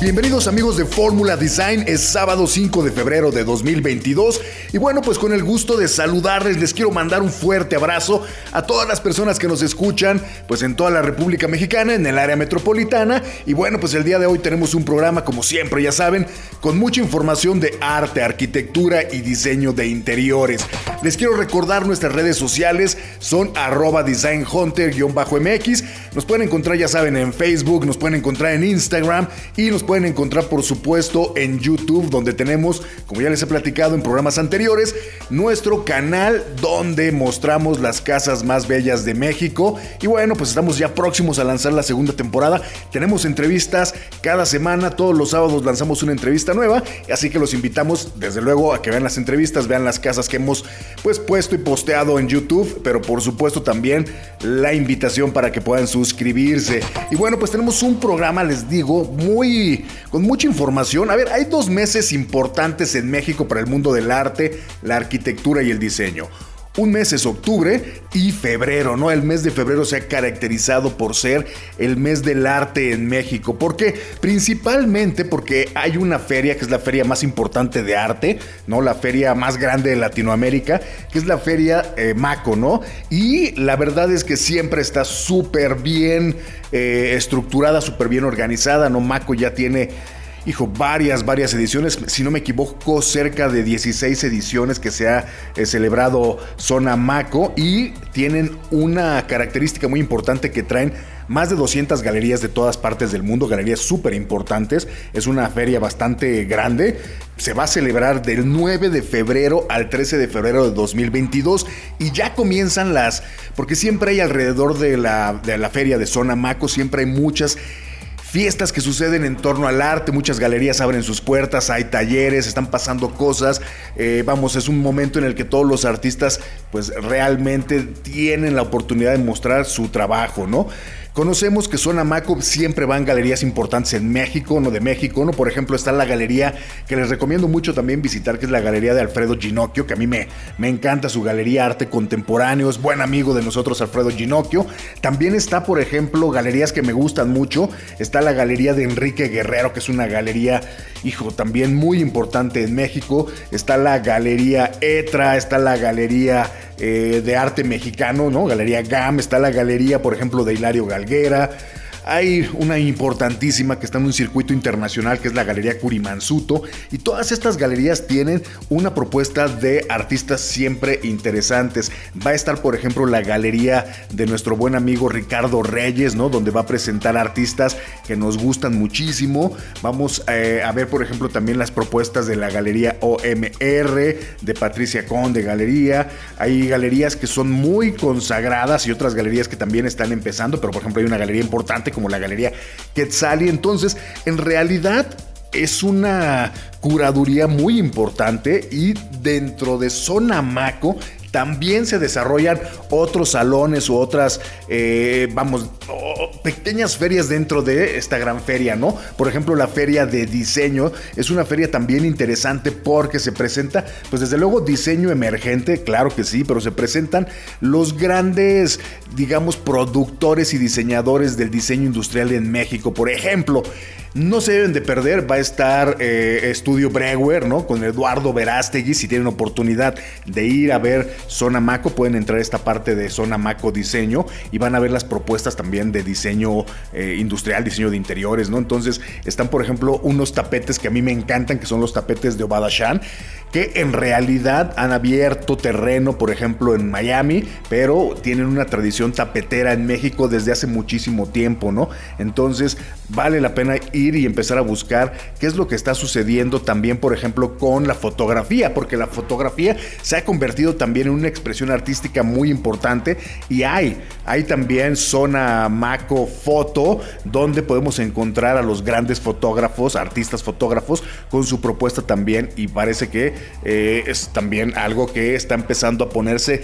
Bienvenidos amigos de Fórmula Design, es sábado 5 de febrero de 2022 y bueno pues con el gusto de saludarles les quiero mandar un fuerte abrazo a todas las personas que nos escuchan pues en toda la República Mexicana, en el área metropolitana. Y bueno pues el día de hoy tenemos un programa como siempre ya saben con mucha información de arte, arquitectura y diseño de interiores. Les quiero recordar nuestras redes sociales. Son arroba designhunter-mx, nos pueden encontrar ya saben en Facebook, nos pueden encontrar en Instagram y nos pueden encontrar por supuesto en YouTube donde tenemos, como ya les he platicado en programas anteriores, nuestro canal donde mostramos las casas más bellas de México. Y bueno, pues estamos ya próximos a lanzar la segunda temporada. Tenemos entrevistas cada semana, todos los sábados lanzamos una entrevista nueva, así que los invitamos desde luego a que vean las entrevistas, vean las casas que hemos pues puesto y posteado en YouTube, pero por supuesto también la invitación para que puedan suscribirse. Y bueno, pues tenemos un programa, les digo, muy con mucha información. A ver, hay dos meses importantes en México para el mundo del arte, la arquitectura y el diseño. Un mes es octubre y febrero, ¿no? El mes de febrero se ha caracterizado por ser el mes del arte en México. ¿Por qué? Principalmente porque hay una feria que es la feria más importante de arte, ¿no? La feria más grande de Latinoamérica, que es la feria eh, Maco, ¿no? Y la verdad es que siempre está súper bien eh, estructurada, súper bien organizada, ¿no? Maco ya tiene hijo, varias, varias ediciones. Si no me equivoco, cerca de 16 ediciones que se ha eh, celebrado Zona Maco y tienen una característica muy importante que traen más de 200 galerías de todas partes del mundo, galerías súper importantes. Es una feria bastante grande. Se va a celebrar del 9 de febrero al 13 de febrero de 2022 y ya comienzan las, porque siempre hay alrededor de la, de la feria de Zona Maco, siempre hay muchas fiestas que suceden en torno al arte, muchas galerías abren sus puertas, hay talleres, están pasando cosas, eh, vamos, es un momento en el que todos los artistas pues realmente tienen la oportunidad de mostrar su trabajo, ¿no? Conocemos que Zona Maco siempre van galerías importantes en México, no de México, ¿no? Por ejemplo, está la galería que les recomiendo mucho también visitar, que es la galería de Alfredo Ginocchio, que a mí me, me encanta su galería arte contemporáneo, es buen amigo de nosotros Alfredo Ginocchio. También está, por ejemplo, galerías que me gustan mucho. Está la galería de Enrique Guerrero, que es una galería, hijo, también muy importante en México. Está la galería Etra, está la galería eh, de arte mexicano, ¿no? Galería GAM, está la galería, por ejemplo, de Hilario Nogueira. Hay una importantísima que está en un circuito internacional que es la Galería Curimansuto y todas estas galerías tienen una propuesta de artistas siempre interesantes. Va a estar, por ejemplo, la galería de nuestro buen amigo Ricardo Reyes, ¿no? Donde va a presentar artistas que nos gustan muchísimo. Vamos eh, a ver, por ejemplo, también las propuestas de la Galería OMR, de Patricia Conde Galería. Hay galerías que son muy consagradas y otras galerías que también están empezando, pero por ejemplo hay una galería importante como la Galería Quetzali. Entonces, en realidad es una curaduría muy importante y dentro de Zona Maco también se desarrollan otros salones u otras, eh, vamos, pequeñas ferias dentro de esta gran feria, ¿no? Por ejemplo, la feria de diseño es una feria también interesante porque se presenta, pues desde luego, diseño emergente, claro que sí, pero se presentan los grandes, digamos, productores y diseñadores del diseño industrial en México. Por ejemplo, no se deben de perder, va a estar eh, Estudio Brewer, ¿no? Con Eduardo Verástegui, si tienen oportunidad de ir a ver Zona Maco, pueden entrar a esta parte de Zona Maco Diseño y van a ver las propuestas también de diseño eh, industrial, diseño de interiores, ¿no? Entonces están, por ejemplo, unos tapetes que a mí me encantan, que son los tapetes de Obada Shan, que en realidad han abierto terreno, por ejemplo, en Miami, pero tienen una tradición tapetera en México desde hace muchísimo tiempo, ¿no? Entonces vale la pena ir y empezar a buscar qué es lo que está sucediendo también, por ejemplo, con la fotografía, porque la fotografía se ha convertido también una expresión artística muy importante y hay, hay también zona Sonamaco Foto, donde podemos encontrar a los grandes fotógrafos, artistas fotógrafos, con su propuesta también. Y parece que eh, es también algo que está empezando a ponerse,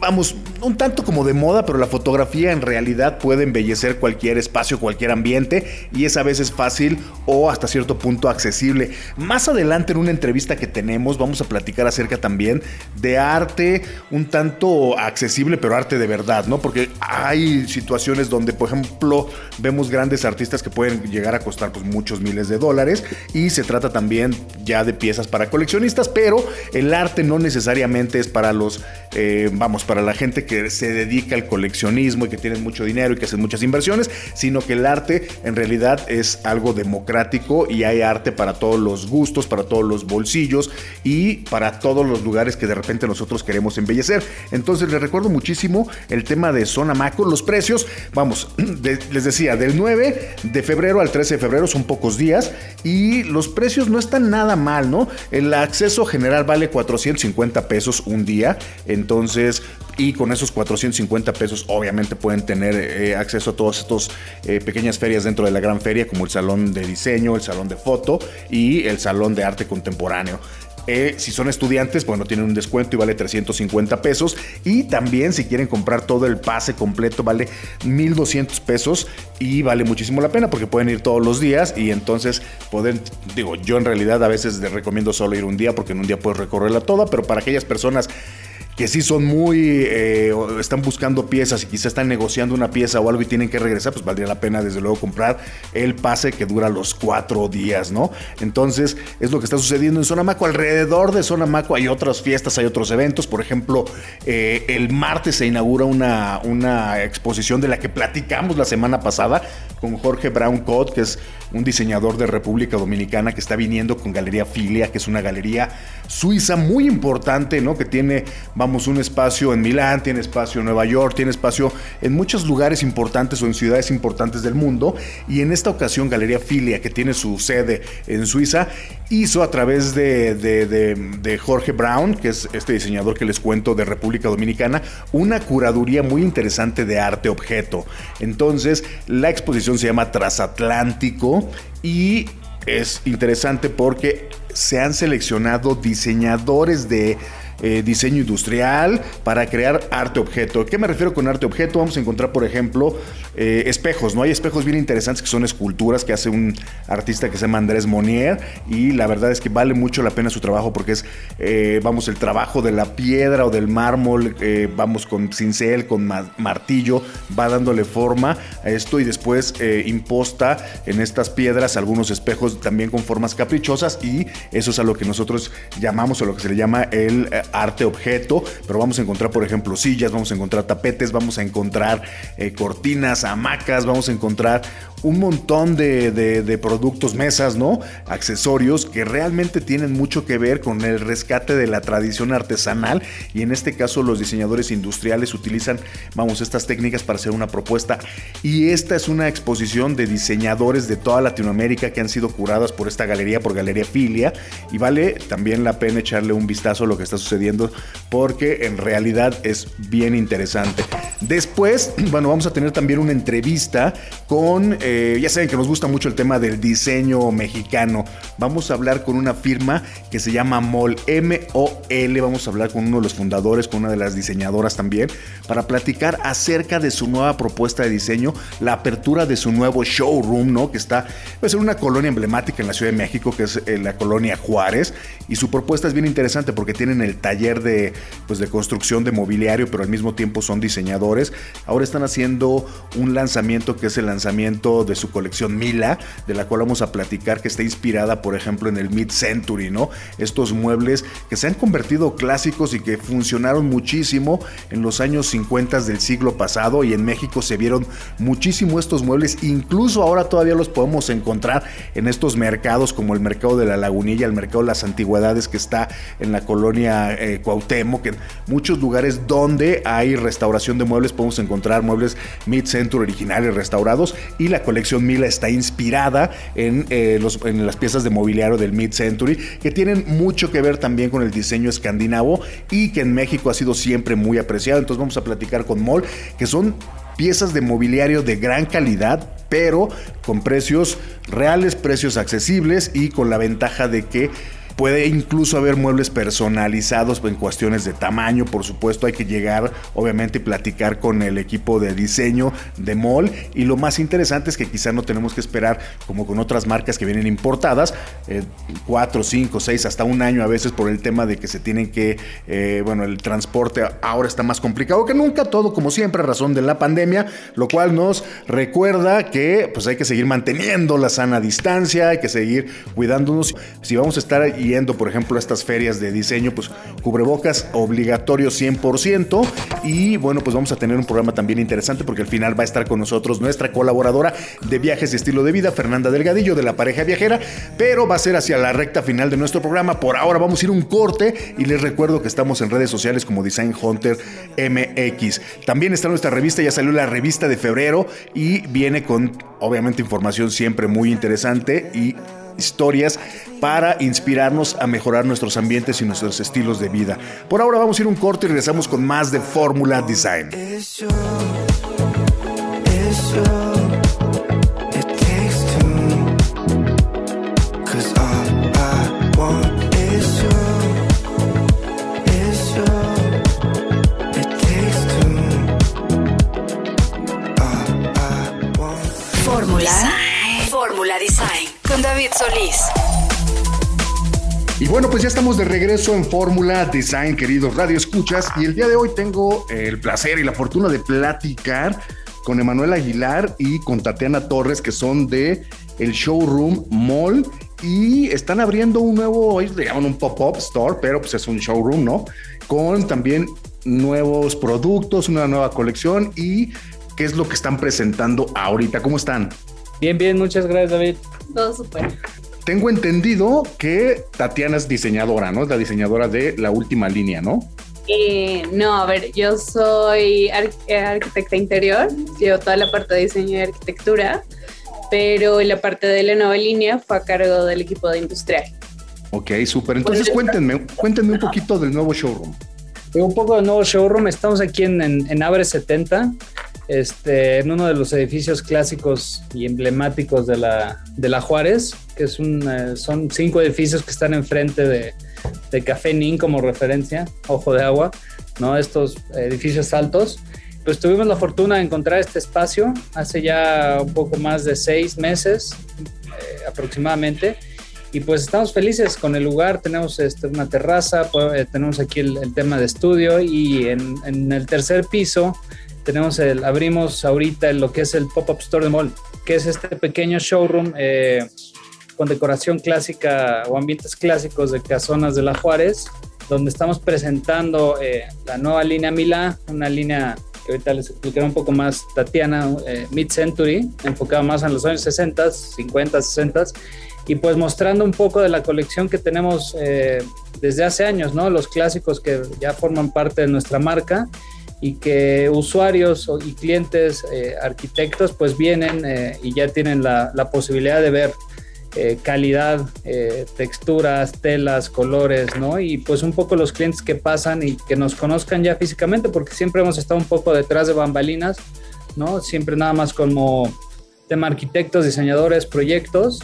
vamos, un tanto como de moda, pero la fotografía en realidad puede embellecer cualquier espacio, cualquier ambiente, y es a veces fácil o hasta cierto punto accesible. Más adelante en una entrevista que tenemos, vamos a platicar acerca también de arte un tanto accesible, pero arte de verdad, ¿no? Porque hay situaciones donde, por ejemplo, vemos grandes artistas que pueden llegar a costar pues, muchos miles de dólares y se trata también ya de piezas para coleccionistas, pero el arte no necesariamente es para los, eh, vamos, para la gente que se dedica al coleccionismo y que tiene mucho dinero y que hacen muchas inversiones, sino que el arte en realidad es algo democrático y hay arte para todos los gustos, para todos los bolsillos y para todos los lugares que de repente nosotros queremos embellecer. Entonces les recuerdo muchísimo el tema de Zona Maco, los precios, vamos, les decía, del 9 de febrero al 13 de febrero son pocos días y los precios no están nada mal, ¿no? El acceso general vale 450 pesos un día, entonces y con esos 450 pesos obviamente pueden tener eh, acceso a todas estas eh, pequeñas ferias dentro de la gran feria como el salón de diseño, el salón de foto y el salón de arte contemporáneo. Eh, si son estudiantes, bueno, tienen un descuento y vale 350 pesos. Y también si quieren comprar todo el pase completo, vale 1200 pesos y vale muchísimo la pena porque pueden ir todos los días y entonces pueden, digo, yo en realidad a veces les recomiendo solo ir un día porque en un día puedes recorrerla toda, pero para aquellas personas que sí son muy, eh, están buscando piezas y quizá están negociando una pieza o algo y tienen que regresar, pues valdría la pena desde luego comprar el pase que dura los cuatro días, ¿no? Entonces es lo que está sucediendo en Zona Maco. Alrededor de Zona Maco hay otras fiestas, hay otros eventos. Por ejemplo, eh, el martes se inaugura una, una exposición de la que platicamos la semana pasada con Jorge Brown Cott, que es un diseñador de República Dominicana que está viniendo con Galería Filia, que es una galería suiza muy importante, ¿no? Que tiene, un espacio en Milán, tiene espacio en Nueva York, tiene espacio en muchos lugares importantes o en ciudades importantes del mundo. Y en esta ocasión, Galería Filia, que tiene su sede en Suiza, hizo a través de, de Jorge Brown, que es este diseñador que les cuento de República Dominicana, una curaduría muy interesante de arte objeto. Entonces, la exposición se llama Transatlántico y es interesante porque se han seleccionado diseñadores de eh, diseño industrial, para crear arte objeto. ¿Qué me refiero con arte objeto? Vamos a encontrar, por ejemplo, eh, espejos, ¿no? Hay espejos bien interesantes que son esculturas que hace un artista que se llama Andrés Monier y la verdad es que vale mucho la pena su trabajo porque es, eh, vamos, el trabajo de la piedra o del mármol, vamos, con cincel, con martillo, va dándole forma a esto y después imposta en estas piedras algunos espejos también con formas caprichosas y eso es a lo que nosotros llamamos o lo que se le llama el arte objeto, pero vamos a encontrar, por ejemplo, sillas, vamos a encontrar tapetes, vamos a encontrar eh, cortinas, hamacas, vamos a encontrar un montón de, productos, mesas, ¿no? Accesorios que realmente tienen mucho que ver con el rescate de la tradición artesanal y en este caso los diseñadores industriales utilizan, vamos, estas técnicas para hacer una propuesta y esta es una exposición de diseñadores de toda Latinoamérica que han sido curadas por esta galería, por Galería Filia y vale también la pena echarle un vistazo a lo que está sucediendo porque en realidad es bien interesante. Después, bueno, vamos a tener también una entrevista con... Eh, ya saben que nos gusta mucho el tema del diseño mexicano. Vamos a hablar con una firma que se llama MOL, M-O-L. Vamos a hablar con uno de los fundadores, con una de las diseñadoras también, para platicar acerca de su nueva propuesta de diseño, la apertura de su nuevo showroom, ¿no? Que está pues, en una colonia emblemática en la Ciudad de México, que es eh, la colonia Juárez. Y su propuesta es bien interesante porque tienen el taller de, pues, de construcción de mobiliario, pero al mismo tiempo son diseñadores. Ahora están haciendo un lanzamiento que es el lanzamiento de su colección Mila, de la cual vamos a platicar, que está inspirada, por ejemplo, en el mid-century, ¿no? Estos muebles que se han convertido clásicos y que funcionaron muchísimo en los años 50 del siglo pasado y en México se vieron muchísimo estos muebles, incluso ahora todavía los podemos encontrar en estos mercados como el mercado de la Lagunilla, el mercado de las antigüedades que está en la colonia eh, Cuauhtémoc, en muchos lugares donde hay restauración de muebles podemos encontrar muebles mid-century originales restaurados y la colección Mila está inspirada en, eh, en las piezas de mobiliario del mid-century, que tienen mucho que ver también con el diseño escandinavo y que en México ha sido siempre muy apreciado. Entonces vamos a platicar con Moll, que son piezas de mobiliario de gran calidad, pero con precios reales, precios accesibles y con la ventaja de que Puede incluso haber muebles personalizados en cuestiones de tamaño, por supuesto hay que llegar obviamente y platicar con el equipo de diseño de mall y lo más interesante es que quizá no tenemos que esperar como con otras marcas que vienen importadas, eh, cuatro, cinco, seis, hasta un año a veces por el tema de que se tienen que, eh, bueno, el transporte ahora está más complicado que nunca, todo como siempre a razón de la pandemia, lo cual nos recuerda que pues hay que seguir manteniendo la sana distancia, hay que seguir cuidándonos. Si vamos a estar yendo, por ejemplo, a estas ferias de diseño, pues cubrebocas obligatorio 100%. Y bueno, pues vamos a tener un programa también interesante porque al final va a estar con nosotros nuestra colaboradora de viajes y estilo de vida, Fernanda Delgadillo, de la pareja viajera, pero va a ser hacia la recta final de nuestro programa. Por ahora vamos a ir un corte y les recuerdo que estamos en redes sociales como Design Hunter MX. También está nuestra revista, ya salió la revista de febrero y viene con obviamente información siempre muy interesante y historias para inspirarnos a mejorar nuestros ambientes y nuestros estilos de vida. Por ahora vamos a ir un corte y regresamos con más de Fórmula Design. Solís. Y bueno, pues ya estamos de regreso en Fórmula Design, queridos Radio Escuchas, y el día de hoy tengo el placer y la fortuna de platicar con Emanuel Aguilar y con Tatiana Torres, que son de el Showroom Mall y están abriendo un nuevo, ellos le llaman un pop-up store, pero pues es un showroom, ¿no? Con también nuevos productos, una nueva colección y qué es lo que están presentando ahorita. ¿Cómo están? Bien, bien, muchas gracias, David. Todo súper. Tengo entendido que Tatiana es diseñadora, ¿no? Es la diseñadora de la última línea, ¿no? Eh, no, a ver, yo soy eh, arquitecta interior, llevo toda la parte de diseño y arquitectura, pero la parte de la nueva línea fue a cargo del equipo de industrial. Ok, súper. Entonces cuéntenme, cuéntenme un poquito del nuevo showroom. Un poco del nuevo showroom. Estamos aquí en, en, en Abre 70 este, en uno de los edificios clásicos y emblemáticos de la, de la Juárez, que es un, eh, son cinco edificios que están enfrente de, de Café Nin como referencia, Ojo de Agua, ¿no? estos edificios altos. Pues tuvimos la fortuna de encontrar este espacio hace ya un poco más de seis meses eh, aproximadamente. Y pues estamos felices con el lugar, tenemos este, una terraza, pues, tenemos aquí el, tema de estudio y en el tercer piso tenemos el, abrimos ahorita lo que es el Pop-Up Store de Mall, que es este pequeño showroom eh, con decoración clásica o ambientes clásicos de casonas de la Juárez, donde estamos presentando eh, la nueva línea Milá, una línea que ahorita les explicaré un poco más Tatiana, eh, mid-century, enfocada más en los años 60, 50, 60, y pues mostrando un poco de la colección que tenemos eh, desde hace años, ¿no? Los clásicos que ya forman parte de nuestra marca y que usuarios y clientes, eh, arquitectos, pues vienen eh, y ya tienen la, la, posibilidad de ver eh, calidad, eh, texturas, telas, colores, ¿no? Y pues un poco los clientes que pasan y que nos conozcan ya físicamente, porque siempre hemos estado un poco detrás de bambalinas, ¿no? Siempre nada más como tema arquitectos, diseñadores, proyectos.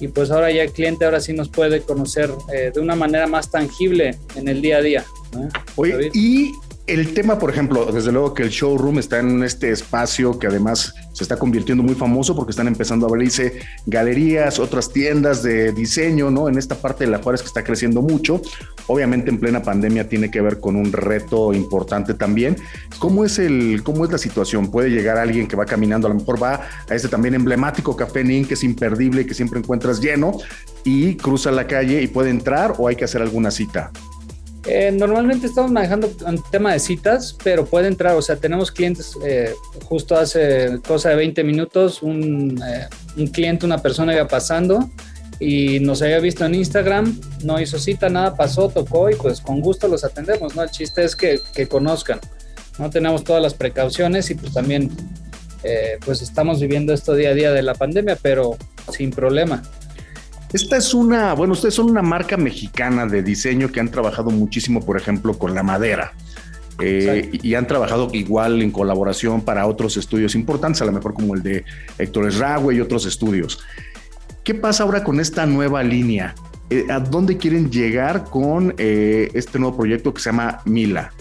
Y pues ahora ya el cliente ahora sí nos puede conocer eh, de una manera más tangible en el día a día. ¿no? Oye, y el tema, por ejemplo, desde luego que el showroom está en este espacio que además se está convirtiendo muy famoso porque están empezando a abrirse galerías, otras tiendas de diseño, ¿no? En esta parte de la Juárez que está creciendo mucho. Obviamente en plena pandemia tiene que ver con un reto importante también. ¿Cómo es el, cómo es la situación? Puede llegar alguien que va caminando, a lo mejor va a este también emblemático Café Nin, que es imperdible y que siempre encuentras lleno, y cruza la calle y puede entrar o hay que hacer alguna cita. Eh, normalmente estamos manejando un tema de citas, pero puede entrar, o sea, tenemos clientes, eh, justo hace cosa de 20 minutos, un, eh, un, cliente, una persona iba pasando y nos había visto en Instagram, no hizo cita, nada pasó, tocó y pues con gusto los atendemos, ¿no? El chiste es que, que conozcan, ¿no? Tenemos todas las precauciones y pues también, eh, pues estamos viviendo esto día a día de la pandemia, pero sin problema. Esta es una, bueno, ustedes son una marca mexicana de diseño que han trabajado muchísimo, por ejemplo, con la madera. eh, y, han trabajado igual en colaboración para otros estudios importantes, a lo mejor como el de Héctor Esragüe y otros estudios. ¿Qué pasa ahora con esta nueva línea? Eh, ¿A dónde quieren llegar con eh, este nuevo proyecto que se llama Mila?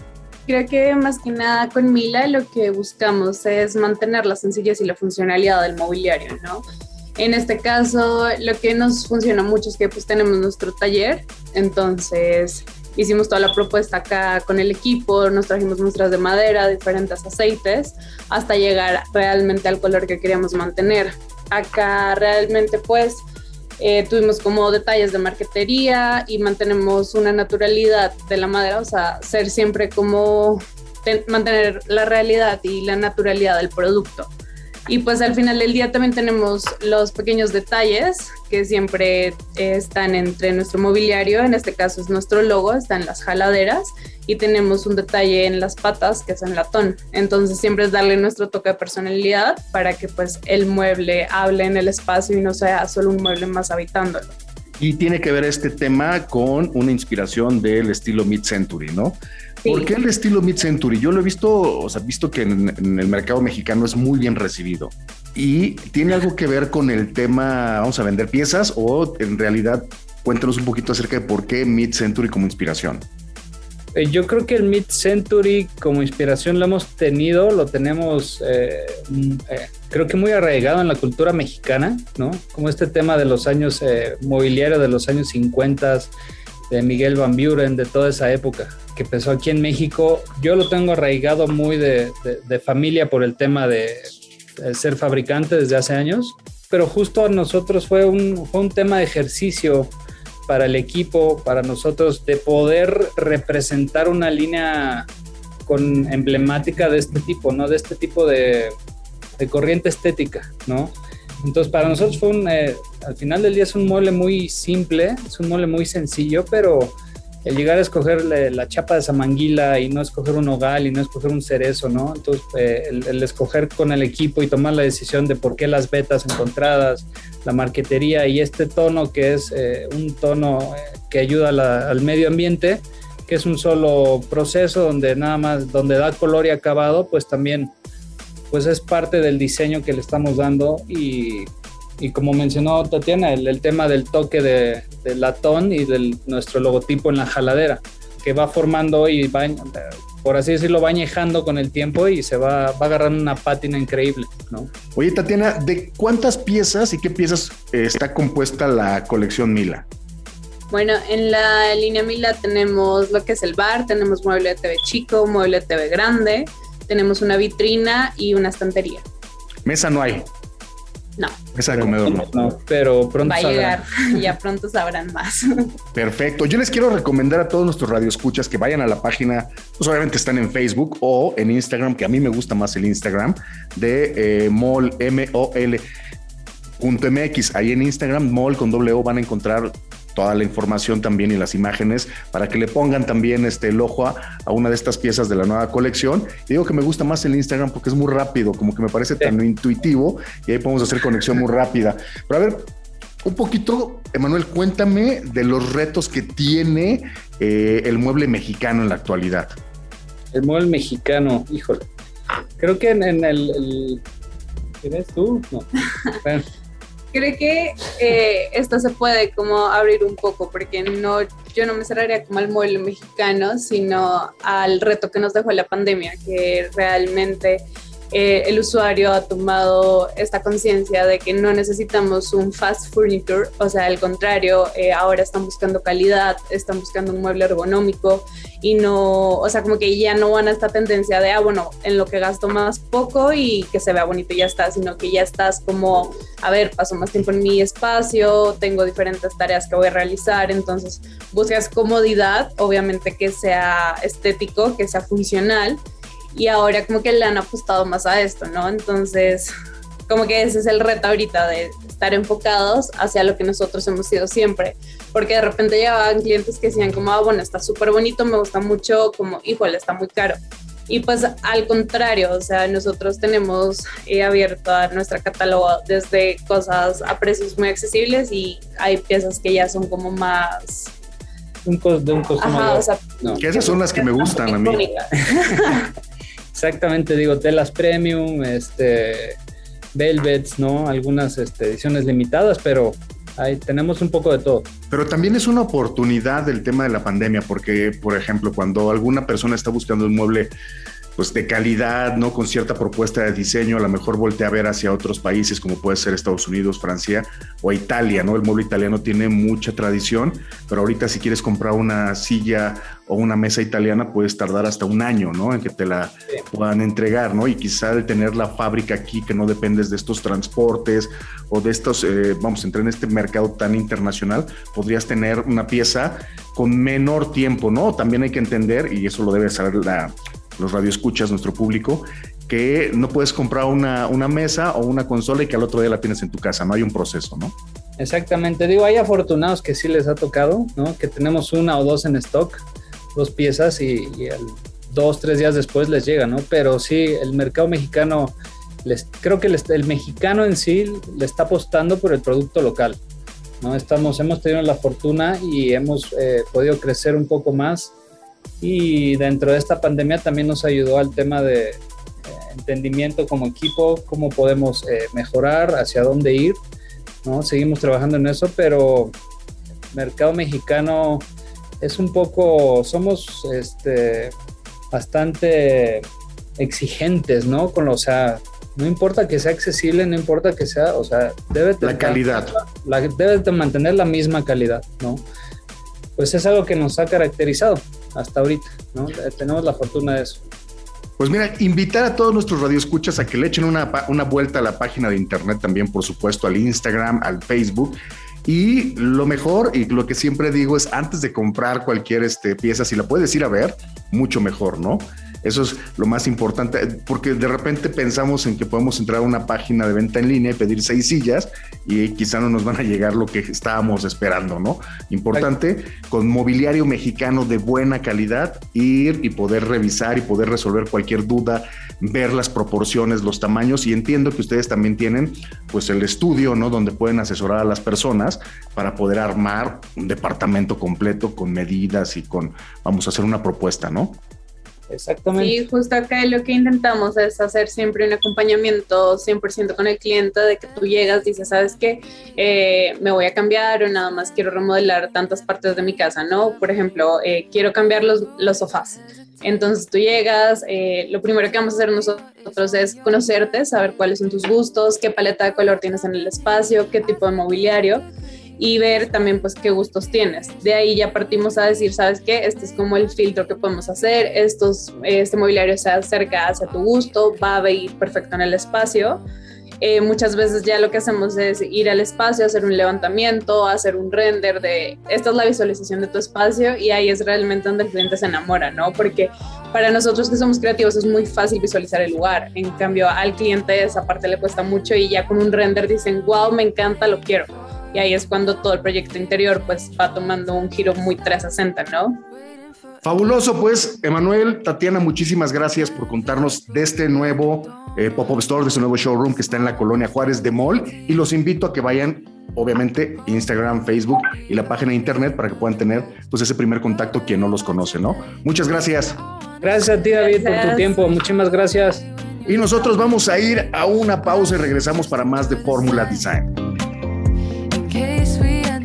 Creo que más que nada con Mila lo que buscamos es mantener la sencillez y la funcionalidad del mobiliario, ¿no? En este caso, lo que nos funciona mucho es que pues tenemos nuestro taller, entonces hicimos toda la propuesta acá con el equipo, nos trajimos muestras de madera, diferentes aceites, hasta llegar realmente al color que queríamos mantener. Acá realmente pues eh, tuvimos como detalles de marquetería y mantenemos una naturalidad de la madera, o sea, ser siempre como mantener la realidad y la naturalidad del producto. Y pues al final del día también tenemos los pequeños detalles que siempre están entre nuestro mobiliario, en este caso es nuestro logo, están las jaladeras y tenemos un detalle en las patas que es en latón. Entonces siempre es darle nuestro toque de personalidad para que pues el mueble hable en el espacio y no sea solo un mueble más habitándolo. Y tiene que ver este tema con una inspiración del estilo mid-century, ¿no? ¿Por qué el estilo mid-century? Yo lo he visto, o sea, visto que en, el mercado mexicano es muy bien recibido. ¿Y tiene algo que ver con el tema, vamos a vender piezas o en realidad cuéntanos un poquito acerca de por qué mid-century como inspiración? Eh, yo creo que el mid-century como inspiración lo hemos tenido, lo tenemos, eh, mm, eh, creo que muy arraigado en la cultura mexicana, ¿no? Como este tema de los años mobiliario de los años 50, de Miguel Van Buren, de toda esa época que empezó aquí en México. Yo lo tengo arraigado muy de, familia por el tema de, ser fabricante desde hace años, pero justo a nosotros fue un, fue un tema de ejercicio para el equipo, para nosotros, de poder representar una línea con emblemática de este tipo, ¿no? De este tipo de, de corriente estética, ¿no? Entonces, para nosotros fue un, eh, al final del día es un mueble muy simple, es un mueble muy sencillo, pero el llegar a escoger la chapa de samanguila y no escoger un hogal y no escoger un cerezo, ¿no? Entonces, eh, el, escoger con el equipo y tomar la decisión de por qué las vetas encontradas, la marquetería y este tono que es eh, un tono que ayuda al medio ambiente, que es un solo proceso donde nada más, donde da color y acabado, pues también pues es parte del diseño que le estamos dando y, y como mencionó Tatiana, el, tema del toque de, latón y de nuestro logotipo en la jaladera, que va formando y va, por así decirlo, va añejando con el tiempo y se va, va agarrando una pátina increíble, ¿no? Oye, Tatiana, ¿de cuántas piezas y qué piezas eh, está compuesta la colección Mila? Bueno, en la línea Mila tenemos lo que es el bar, tenemos mueble de TV chico, mueble de TV grande, tenemos una vitrina y una estantería. Mesa no hay. No. Mesa de comedor no. no. pero pronto Va a llegar, ya pronto sabrán más. Perfecto. Yo les quiero recomendar a todos nuestros radioescuchas que vayan a la página, pues obviamente están en Facebook o en Instagram, que a mí me gusta más el Instagram, de eh, MOL, M-O-L. .mx, ahí en Instagram, MOL con doble O, van a encontrar toda la información también y las imágenes para que le pongan también este, el ojo a, una de estas piezas de la nueva colección. Y digo que me gusta más el Instagram porque es muy rápido, como que me parece tan intuitivo y ahí podemos hacer conexión muy rápida. Pero a ver, un poquito, Emanuel, cuéntame de los retos que tiene eh, el mueble mexicano en la actualidad. El mueble mexicano, híjole. Creo que en, el, el... ¿Quién tú? No. creo que eh, esto se puede como abrir un poco, porque no, yo no me cerraría como al mueble mexicano, sino al reto que nos dejó la pandemia, que realmente eh, el usuario ha tomado esta conciencia de que no necesitamos un fast furniture, o sea, al contrario, eh, ahora están buscando calidad, están buscando un mueble ergonómico y no, o sea, como que ya no van a esta tendencia de, ah, bueno, en lo que gasto más poco y que se vea bonito y ya está, sino que ya estás como, a ver, paso más tiempo en mi espacio, tengo diferentes tareas que voy a realizar, entonces buscas comodidad, obviamente que sea estético, que sea funcional y ahora como que le han apostado más a esto, ¿no? Entonces, como que ese es el reto ahorita de estar enfocados hacia lo que nosotros hemos sido siempre, porque de repente llegaban clientes que decían como, ah, bueno, está súper bonito, me gusta mucho, como, híjole, está muy caro. Y pues al contrario, o sea, nosotros tenemos eh, abierta nuestra catálogo desde cosas a precios muy accesibles y hay piezas que ya son como más un cos, de un costume. Ajá, o sea, que esas son las que me gustan a mí. Exactamente, digo, telas premium, este, velvets, ¿no? Algunas este, ediciones limitadas, pero ahí tenemos un poco de todo. Pero también es una oportunidad el tema de la pandemia, porque, por ejemplo, cuando alguna persona está buscando un mueble pues de calidad, ¿no? Con cierta propuesta de diseño, a lo mejor voltea a ver hacia otros países como puede ser Estados Unidos, Francia o Italia, ¿no? El mueble italiano tiene mucha tradición, pero ahorita si quieres comprar una silla o una mesa italiana puedes tardar hasta un año, ¿no? En que te la puedan entregar, ¿no? Y quizá el tener la fábrica aquí que no dependes de estos transportes o de estos, eh, vamos entrar en este mercado tan internacional, podrías tener una pieza con menor tiempo, ¿no? También hay que entender, y eso lo debe saber la, los radioescuchas, nuestro público, que no puedes comprar una, una, mesa o una consola y que al otro día la tienes en tu casa, no hay un proceso, ¿no? Exactamente, digo, hay afortunados que sí les ha tocado, ¿no? Que tenemos una o dos en stock, dos piezas y, dos, tres días después les llega, ¿no? Pero sí, el mercado mexicano, les, creo que el, mexicano en sí le está apostando por el producto local, ¿no? Estamos, hemos tenido la fortuna y hemos eh, podido crecer un poco más y dentro de esta pandemia también nos ayudó al tema de eh, entendimiento como equipo, cómo podemos eh, mejorar, hacia dónde ir, ¿no? Seguimos trabajando en eso, pero el mercado mexicano es un poco, somos este, bastante exigentes, ¿no? Con lo, o sea, no importa que sea accesible, no importa que sea, o sea, debe. La calidad. La, debe de mantener la misma calidad, ¿no? Pues es algo que nos ha caracterizado hasta ahorita, ¿no? Tenemos la fortuna de eso. Pues mira, invitar a todos nuestros radioescuchas a que le echen una, una vuelta a la página de internet también, por supuesto, al Instagram, al Facebook. Y lo mejor, y lo que siempre digo es antes de comprar cualquier este, pieza, si la puedes ir a ver, mucho mejor, ¿no? Eso es lo más importante, porque de repente pensamos en que podemos entrar a una página de venta en línea y pedir seis sillas y quizá no nos van a llegar lo que estábamos esperando, ¿no? Importante, con mobiliario mexicano de buena calidad, ir y poder revisar y poder resolver cualquier duda, ver las proporciones, los tamaños y entiendo que ustedes también tienen pues el estudio, ¿no? Donde pueden asesorar a las personas para poder armar un departamento completo con medidas y con, vamos a hacer una propuesta, ¿no? Exactamente. Sí, justo acá lo que intentamos es hacer siempre un acompañamiento 100% con el cliente, de que tú llegas, dices, ¿sabes qué? Eh, me voy a cambiar o nada más quiero remodelar tantas partes de mi casa, ¿no? Por ejemplo, eh, quiero cambiar los, los, sofás. Entonces tú llegas, eh, lo primero que vamos a hacer nosotros es conocerte, saber cuáles son tus gustos, qué paleta de color tienes en el espacio, qué tipo de mobiliario y ver también pues qué gustos tienes. De ahí ya partimos a decir, ¿sabes qué? Este es como el filtro que podemos hacer, estos, este mobiliario se acerca hacia tu gusto, va a ir perfecto en el espacio. Eh, muchas veces ya lo que hacemos es ir al espacio, hacer un levantamiento, hacer un render de, esta es la visualización de tu espacio y ahí es realmente donde el cliente se enamora, ¿no? Porque para nosotros que somos creativos es muy fácil visualizar el lugar, en cambio al cliente esa parte le cuesta mucho y ya con un render dicen, wow, me encanta, lo quiero y ahí es cuando todo el proyecto interior pues va tomando un giro muy 360, ¿no? Fabuloso, pues, Emanuel, Tatiana, muchísimas gracias por contarnos de este nuevo eh, pop-up store, de este nuevo showroom que está en la colonia Juárez de Mall. Y los invito a que vayan, obviamente, Instagram, Facebook y la página de internet para que puedan tener pues ese primer contacto quien no los conoce, ¿no? Muchas gracias. Gracias a ti, David, por tu tiempo. Muchísimas gracias. Y nosotros vamos a ir a una pausa y regresamos para más de Fórmula Design.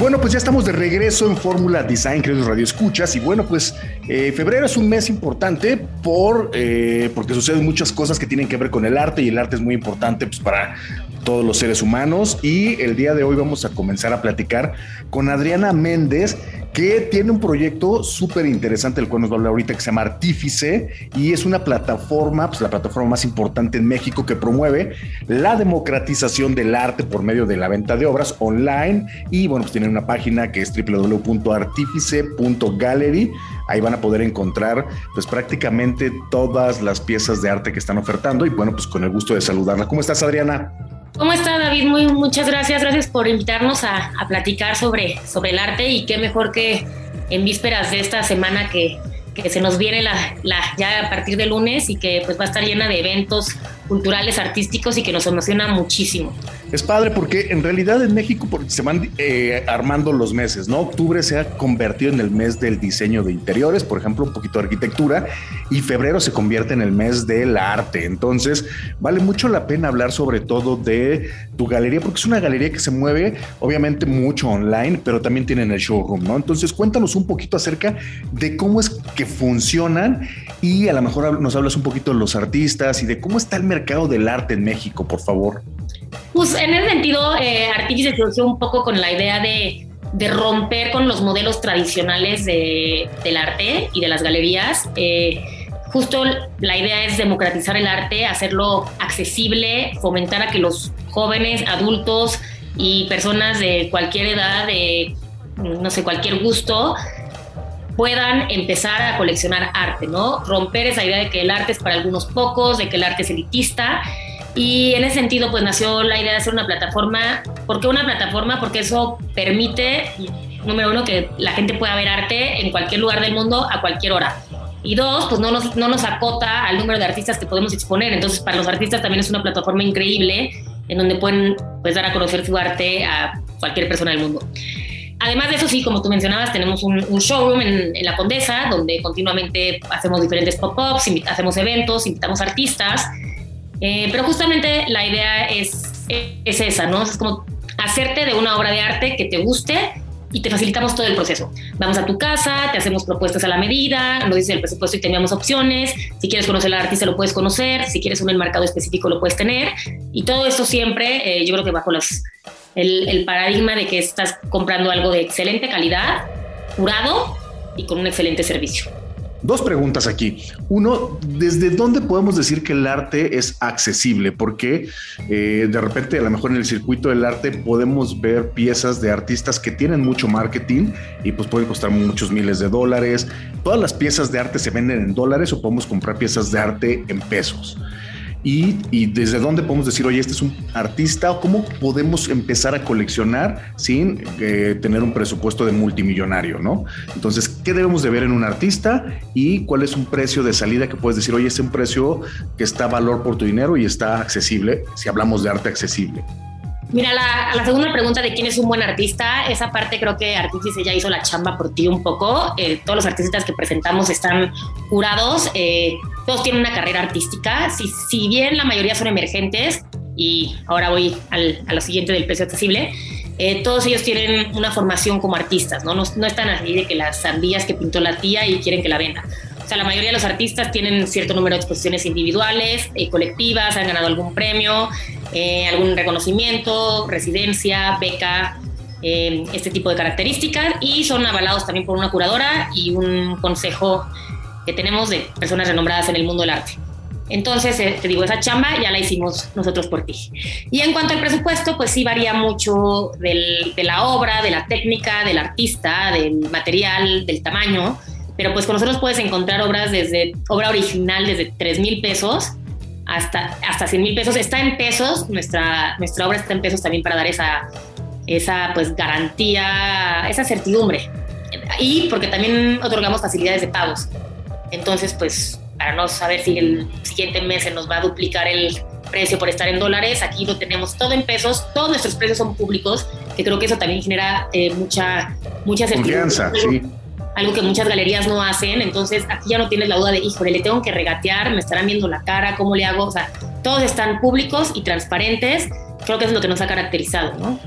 bueno, pues ya estamos de regreso en Fórmula Design, queridos Radio Escuchas. Y bueno, pues Eh, febrero es un mes importante por, eh, porque suceden muchas cosas que tienen que ver con el arte y el arte es muy importante pues, para todos los seres humanos. Y el día de hoy vamos a comenzar a platicar con Adriana Méndez, que tiene un proyecto súper interesante, el cual nos va a hablar ahorita, que se llama Artífice, y es una plataforma, pues la plataforma más importante en México que promueve la democratización del arte por medio de la venta de obras online. Y bueno, pues tienen una página que es www.artifice.gallery. Ahí van a poder encontrar pues prácticamente todas las piezas de arte que están ofertando. Y bueno, pues con el gusto de saludarla. ¿Cómo estás, Adriana? ¿Cómo está David? Muy, muchas gracias. Gracias por invitarnos a, a, platicar sobre, sobre el arte y qué mejor que en vísperas de esta semana que, que se nos viene la, la, ya a partir de lunes y que pues va a estar llena de eventos culturales, artísticos y que nos emociona muchísimo. Es padre porque en realidad en México se van eh, armando los meses, ¿no? Octubre se ha convertido en el mes del diseño de interiores, por ejemplo, un poquito de arquitectura, y febrero se convierte en el mes del arte. Entonces, vale mucho la pena hablar sobre todo de tu galería, porque es una galería que se mueve obviamente mucho online, pero también tienen el showroom, ¿no? Entonces, cuéntanos un poquito acerca de cómo es que funcionan y a lo mejor nos hablas un poquito de los artistas y de cómo está el mercado del arte en México, por favor. Pues en ese sentido, eh, Artífice surgió un poco con la idea de, de romper con los modelos tradicionales de, del arte y de las galerías. Eh, justo la idea es democratizar el arte, hacerlo accesible, fomentar a que los jóvenes, adultos y personas de cualquier edad, de no sé, cualquier gusto, puedan empezar a coleccionar arte, ¿no? Romper esa idea de que el arte es para algunos pocos, de que el arte es elitista y en ese sentido, pues nació la idea de hacer una plataforma. ¿Por qué una plataforma? Porque eso permite, número uno, que la gente pueda ver arte en cualquier lugar del mundo a cualquier hora. Y dos, pues no nos, no nos acota al número de artistas que podemos exponer. Entonces, para los artistas también es una plataforma increíble en donde pueden pues, dar a conocer su arte a cualquier persona del mundo. Además de eso, sí, como tú mencionabas, tenemos un, un showroom en, en, La Condesa, donde continuamente hacemos diferentes pop-ups, hacemos eventos, invitamos artistas. Eh, pero justamente la idea es, es esa, ¿no? Es como hacerte de una obra de arte que te guste y te facilitamos todo el proceso. Vamos a tu casa, te hacemos propuestas a la medida, nos dices el presupuesto y teníamos opciones. Si quieres conocer al artista, lo puedes conocer. Si quieres un enmarcado específico, lo puedes tener. Y todo eso siempre, eh, yo creo que bajo los, el, el paradigma de que estás comprando algo de excelente calidad, curado y con un excelente servicio. Dos preguntas aquí. Uno, ¿desde dónde podemos decir que el arte es accesible? Porque eh, de repente a lo mejor en el circuito del arte podemos ver piezas de artistas que tienen mucho marketing y pues pueden costar muchos miles de dólares. ¿Todas las piezas de arte se venden en dólares o podemos comprar piezas de arte en pesos? Y, y, desde dónde podemos decir, oye, este es un artista o cómo podemos empezar a coleccionar sin eh, tener un presupuesto de multimillonario, ¿no? Entonces, ¿qué debemos de ver en un artista y cuál es un precio de salida que puedes decir, oye, este es un precio que está valor por tu dinero y está accesible, si hablamos de arte accesible? Mira, la, la, segunda pregunta de quién es un buen artista, esa parte creo que Artífice ya hizo la chamba por ti un poco. Eh, todos los artistas que presentamos están curados, eh, todos tienen una carrera artística. Si, si, bien la mayoría son emergentes, y ahora voy al, a lo siguiente del precio accesible, eh, todos ellos tienen una formación como artistas, ¿no? ¿no? No están así de que las sandías que pintó la tía y quieren que la venda. O sea, la mayoría de los artistas tienen cierto número de exposiciones individuales, eh, colectivas, han ganado algún premio, eh, algún reconocimiento, residencia, beca, eh, este tipo de características y son avalados también por una curadora y un consejo que tenemos de personas renombradas en el mundo del arte. Entonces, eh, te digo, esa chamba ya la hicimos nosotros por ti. Y en cuanto al presupuesto, pues sí varía mucho del, de la obra, de la técnica, del artista, del material, del tamaño pero pues con nosotros puedes encontrar obras desde obra original desde 3 mil pesos hasta, hasta 100 mil pesos. Está en pesos, nuestra, nuestra obra está en pesos también para dar esa, esa pues garantía, esa certidumbre. Y porque también otorgamos facilidades de pagos. Entonces, pues para no saber si el siguiente mes se nos va a duplicar el precio por estar en dólares, aquí lo tenemos todo en pesos, todos nuestros precios son públicos, que creo que eso también genera eh, mucha, mucha. Confianza, sí algo que muchas galerías no hacen, entonces aquí ya no tienes la duda de, híjole, le tengo que regatear, me estarán viendo la cara, ¿cómo le hago? O sea, todos están públicos y transparentes, creo que es lo que nos ha caracterizado, ¿no?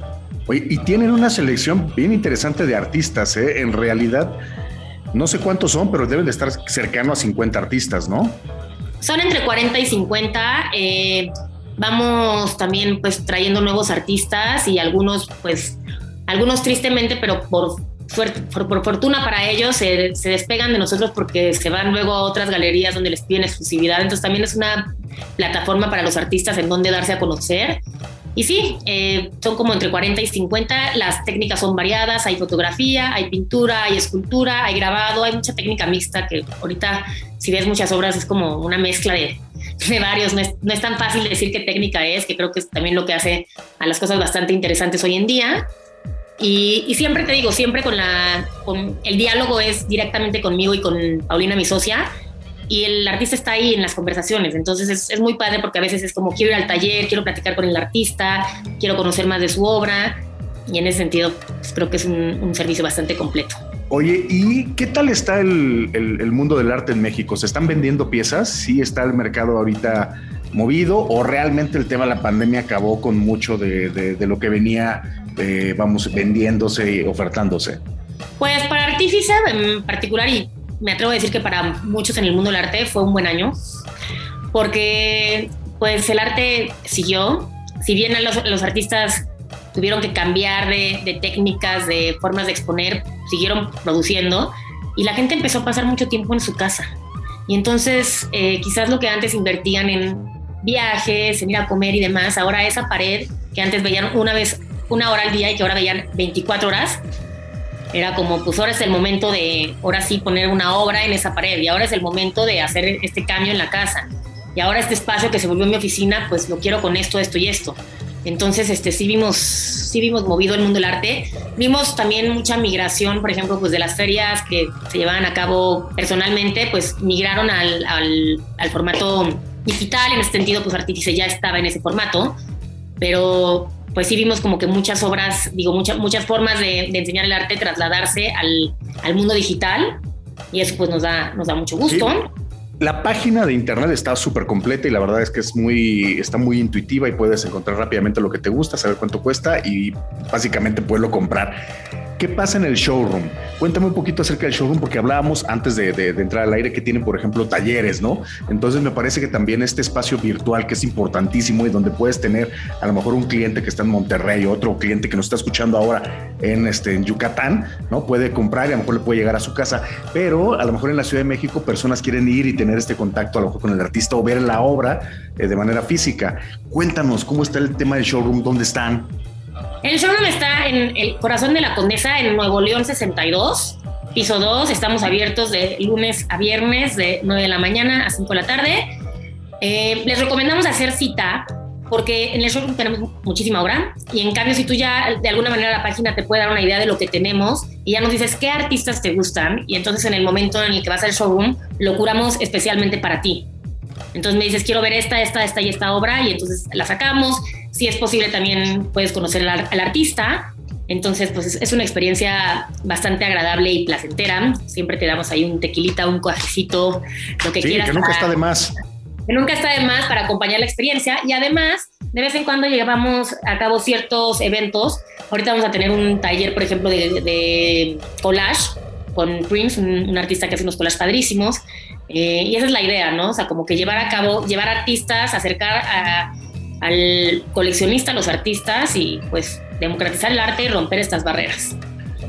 Oye, y tienen una selección bien interesante de artistas, ¿eh? En realidad, No sé cuántos son, pero deben de estar cercano a 50 artistas, ¿no? Son entre 40 y 50. Eh, vamos también pues trayendo nuevos artistas y algunos pues algunos tristemente, pero por, por, fortuna para ellos se, se, despegan de nosotros porque se van luego a otras galerías donde les piden exclusividad. Entonces también es una plataforma para los artistas en donde darse a conocer. Y sí, eh, son como entre 40 y 50, las técnicas son variadas, hay fotografía, hay pintura, hay escultura, hay grabado, hay mucha técnica mixta que ahorita si ves muchas obras es como una mezcla de, de varios, no es, no es, tan fácil decir qué técnica es, que creo que es también lo que hace a las cosas bastante interesantes hoy en día. Y, y siempre te digo, siempre con, la, con el diálogo es directamente conmigo y con Paulina, mi socia, y el artista está ahí en las conversaciones. Entonces es, es, muy padre porque a veces es como quiero ir al taller, quiero platicar con el artista, quiero conocer más de su obra y en ese sentido pues, creo que es un, un, servicio bastante completo. Oye, ¿y qué tal está el, el, el, mundo del arte en México? ¿Se están vendiendo piezas? ¿Sí está el mercado ahorita movido o realmente el tema de la pandemia acabó con mucho de, de, de lo que venía, eh, vamos, vendiéndose y ofertándose? Pues para Artífice en particular y me atrevo a decir que para muchos en el mundo del arte fue un buen año, porque pues el arte siguió, si bien los, los artistas tuvieron que cambiar de, técnicas, de formas de exponer, siguieron produciendo y la gente empezó a pasar mucho tiempo en su casa. Y entonces eh, quizás lo que antes invertían en viajes, en ir a comer y demás, ahora esa pared que antes veían una vez, una hora al día y que ahora veían 24 horas, era como, pues ahora es el momento de, ahora sí, poner una obra en esa pared y ahora es el momento de hacer este cambio en la casa. Y ahora este espacio que se volvió mi oficina, pues lo quiero con esto, esto y esto. Entonces, este, sí vimos, sí vimos movido el mundo del arte. Vimos también mucha migración, por ejemplo, pues de las ferias que se llevaban a cabo personalmente, pues migraron al, al, formato digital. En ese sentido, pues Artífice ya estaba en ese formato. Pero pues sí vimos como que muchas obras, digo, muchas, muchas formas de, enseñar el arte trasladarse al, al, mundo digital y eso pues nos da, nos da mucho gusto. La página de internet está súper completa y la verdad es que es muy, está muy intuitiva y puedes encontrar rápidamente lo que te gusta, saber cuánto cuesta y básicamente poderlo comprar. ¿Qué pasa en el showroom? Cuéntame un poquito acerca del showroom porque hablábamos antes de, entrar al aire que tienen, por ejemplo, talleres, ¿no? Entonces me parece que también este espacio virtual que es importantísimo y donde puedes tener a lo mejor un cliente que está en Monterrey, otro cliente que nos está escuchando ahora en, este, en Yucatán, ¿no? Puede comprar y a lo mejor le puede llegar a su casa, pero a lo mejor en la Ciudad de México personas quieren ir y tener este contacto a lo mejor con el artista o ver la obra eh, de manera física. Cuéntanos cómo está el tema del showroom, dónde están. El showroom está en el corazón de la Condesa, en Nuevo León 62, piso 2. Estamos abiertos de lunes a viernes, de 9 de la mañana a 5 de la tarde. Eh, les recomendamos hacer cita porque en el showroom tenemos muchísima obra y en cambio si tú ya de alguna manera la página te puede dar una idea de lo que tenemos y ya nos dices qué artistas te gustan y entonces en el momento en el que vas al showroom lo curamos especialmente para ti. Entonces me dices, quiero ver esta, esta, esta y esta obra y entonces la sacamos. Si es posible también puedes conocer al, al artista. Entonces, pues es, una experiencia bastante agradable y placentera. Siempre te damos ahí un tequilita, un cojecito, lo que sí, quieras. que nunca para, está de más. Que nunca está de más para acompañar la experiencia. Y además, de vez en cuando llevamos a cabo ciertos eventos. Ahorita vamos a tener un taller, por ejemplo, de, de collage con Prince, un, un, artista que hace unos collages padrísimos. Eh, y esa es la idea, ¿no? O sea, como que llevar a cabo, llevar artistas, acercar a, al coleccionista, a los artistas y pues democratizar el arte y romper estas barreras.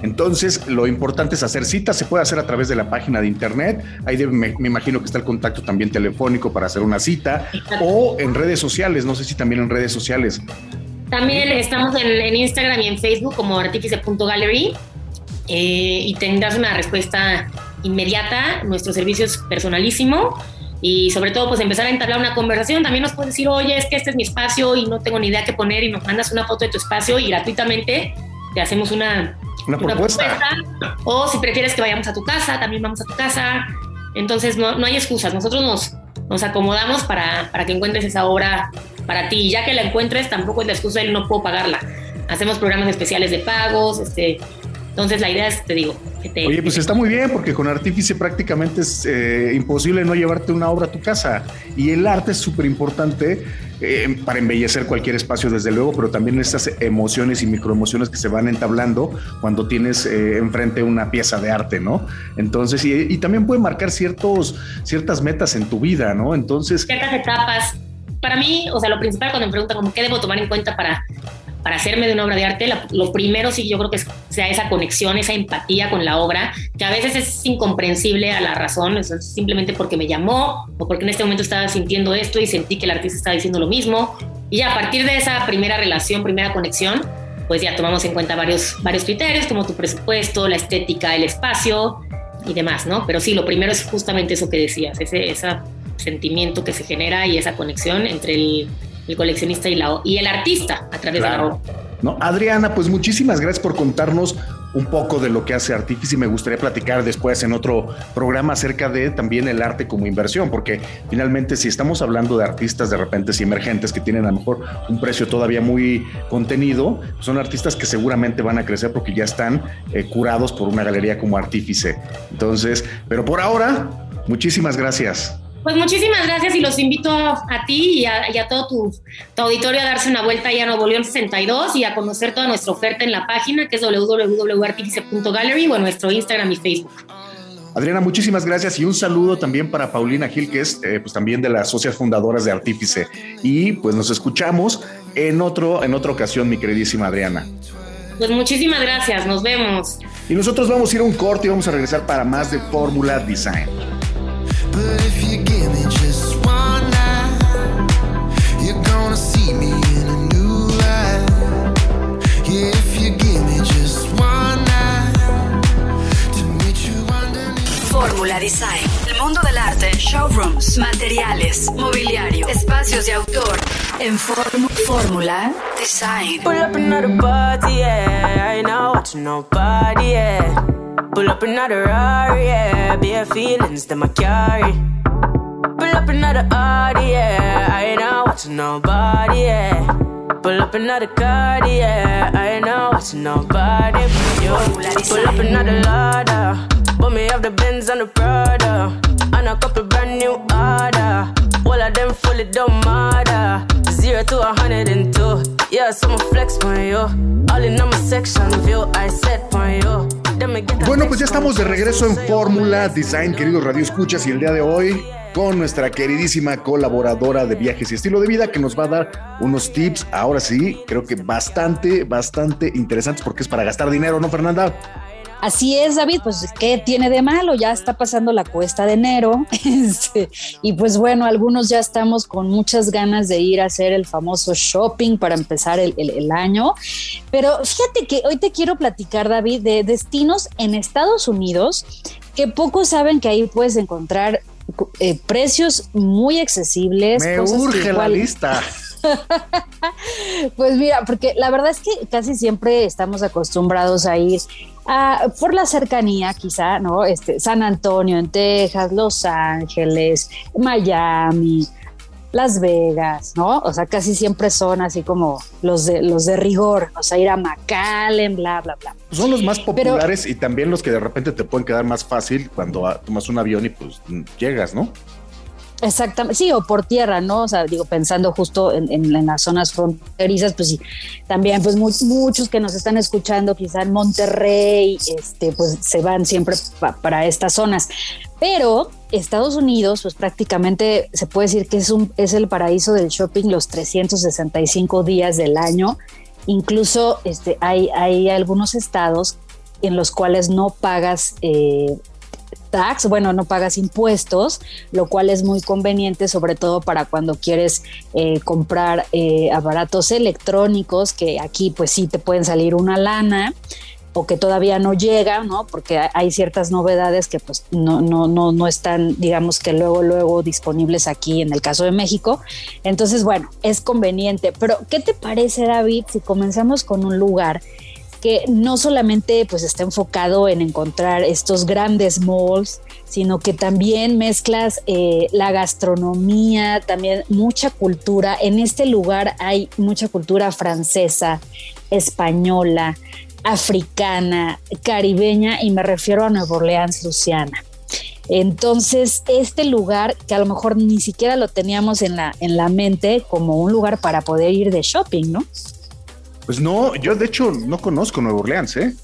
Entonces, lo importante es hacer citas, se puede hacer a través de la página de internet, ahí debe, me, me, imagino que está el contacto también telefónico para hacer una cita, Exacto. o en redes sociales, no sé si también en redes sociales. También estamos en, en Instagram y en Facebook como artífice.gallery eh, y tendrás una respuesta inmediata, nuestro servicio es personalísimo y sobre todo pues empezar a entablar una conversación, también nos puedes decir, oye, es que este es mi espacio y no tengo ni idea qué poner y nos mandas una foto de tu espacio y gratuitamente te hacemos una, una, una propuesta. propuesta. O si prefieres que vayamos a tu casa, también vamos a tu casa. Entonces no, no hay excusas, nosotros nos, nos acomodamos para, para, que encuentres esa obra para ti. Y ya que la encuentres, tampoco es la excusa de no puedo pagarla. Hacemos programas especiales de pagos, este, Entonces la idea es, te digo, que te... Oye, pues está muy bien porque con artífice prácticamente es eh, imposible no llevarte una obra a tu casa y el arte es súper importante eh, para embellecer cualquier espacio desde luego, pero también estas emociones y microemociones que se van entablando cuando tienes eh, enfrente una pieza de arte, ¿no? Entonces, y, y, también puede marcar ciertos, ciertas metas en tu vida, ¿no? Entonces... Ciertas etapas. Para mí, o sea, lo principal cuando me preguntan como qué debo tomar en cuenta para para hacerme de una obra de arte, lo primero sí yo creo que sea esa conexión, esa empatía con la obra, que a veces es incomprensible a la razón, es simplemente porque me llamó o porque en este momento estaba sintiendo esto y sentí que el artista estaba diciendo lo mismo. Y ya a partir de esa primera relación, primera conexión, pues ya tomamos en cuenta varios, varios criterios como tu presupuesto, la estética, el espacio y demás, ¿no? Pero sí, lo primero es justamente eso que decías, ese, ese sentimiento que se genera y esa conexión entre el el coleccionista y, la, y el artista a través de la obra. ¿No? Adriana, pues muchísimas gracias por contarnos un poco de lo que hace Artifice y me gustaría platicar después en otro programa acerca de también el arte como inversión, porque finalmente si estamos hablando de artistas de repente y emergentes que tienen a lo mejor un precio todavía muy contenido, son artistas que seguramente van a crecer porque ya están eh, curados por una galería como Artífice. Entonces, pero por ahora, muchísimas gracias. Pues muchísimas gracias y los invito a, ti y a, todo tu, auditorio a darse una vuelta allá a Nuevo León 62 y a conocer toda nuestra oferta en la página que es www.artifice.gallery o en nuestro Instagram y Facebook. Adriana, muchísimas gracias y un saludo también para Paulina Gil, que es eh, pues también de las socias fundadoras de Artífice. Y pues nos escuchamos en, otro, en otra ocasión, mi queridísima Adriana. Pues muchísimas gracias, nos vemos. Y nosotros vamos a ir a un corte y vamos a regresar para más de Fórmula Design. Fórmula Design. El mundo del arte, showrooms, materiales, mobiliario, espacios de autor. En Fórmula Design. Pull up another party, yeah. I ain't not watching nobody, yeah. Pull up another Rari, yeah. Bare feelings that my carry. Pull up another Audi, yeah. I ain't not watching nobody, yeah. Pull up another card, yeah. I ain't not watching nobody you. Pull up another ladder. But me have the Benz and the Prada. And a couple brand new order. All of them fully don't matter. Zero to a hundred and two. Yeah, so flex on you. All in my section view. I set on you. Bueno, pues ya estamos de regreso en Fórmula Design, queridos Radio Escuchas, y el día de hoy con nuestra queridísima colaboradora de viajes y estilo de vida que nos va a dar unos tips, ahora sí, creo que bastante, bastante interesantes porque es para gastar dinero, ¿no, Fernanda? Así es, David, pues ¿qué tiene de malo? Ya está pasando la cuesta de enero este, y pues bueno, algunos ya estamos con muchas ganas de ir a hacer el famoso shopping para empezar el, el año. Pero fíjate que hoy te quiero platicar, David, de destinos en Estados Unidos que pocos saben que ahí puedes encontrar eh, precios muy accesibles. Me urge la lista. pues mira, porque la verdad es que casi siempre estamos acostumbrados a ir a, por la cercanía, quizá, ¿no? Este, San Antonio en Texas, Los Ángeles, Miami, las Vegas, ¿no? O sea, casi siempre son así como los de los de rigor, o sea, ir a McAllen, bla, bla, bla. Son los más populares y también los que de repente te pueden quedar más fácil cuando tomas un avión y pues llegas, ¿no? Exactamente, sí, o por tierra, ¿no? O sea, digo, pensando justo en, las zonas fronterizas, pues sí, también, pues muchos que nos están escuchando, quizá en Monterrey, este, pues se van siempre para estas zonas. Pero Estados Unidos, pues prácticamente se puede decir que es, un, es el paraíso del shopping los 365 días del año. Incluso este, hay, hay algunos estados en los cuales no pagas eh, tax, bueno, no pagas impuestos, lo cual es muy conveniente, sobre todo para cuando quieres eh, comprar eh, aparatos electrónicos, que aquí pues sí te pueden salir una lana o que todavía no llega, ¿no? Porque hay ciertas novedades que pues no, no, no, no están, digamos que luego, luego disponibles aquí en el caso de México. Entonces, bueno, es conveniente. Pero, ¿qué te parece, David, si comenzamos con un lugar que no solamente pues está enfocado en encontrar estos grandes malls, sino que también mezclas eh, la gastronomía, también mucha cultura. En este lugar hay mucha cultura francesa, española, africana, caribeña y me refiero a Nueva Orleans, Luciana. Entonces, este lugar que a lo mejor ni siquiera lo teníamos en la, en la mente como un lugar para poder ir de shopping, ¿no? Pues no, yo de hecho no conozco Nueva Orleans, ¿eh?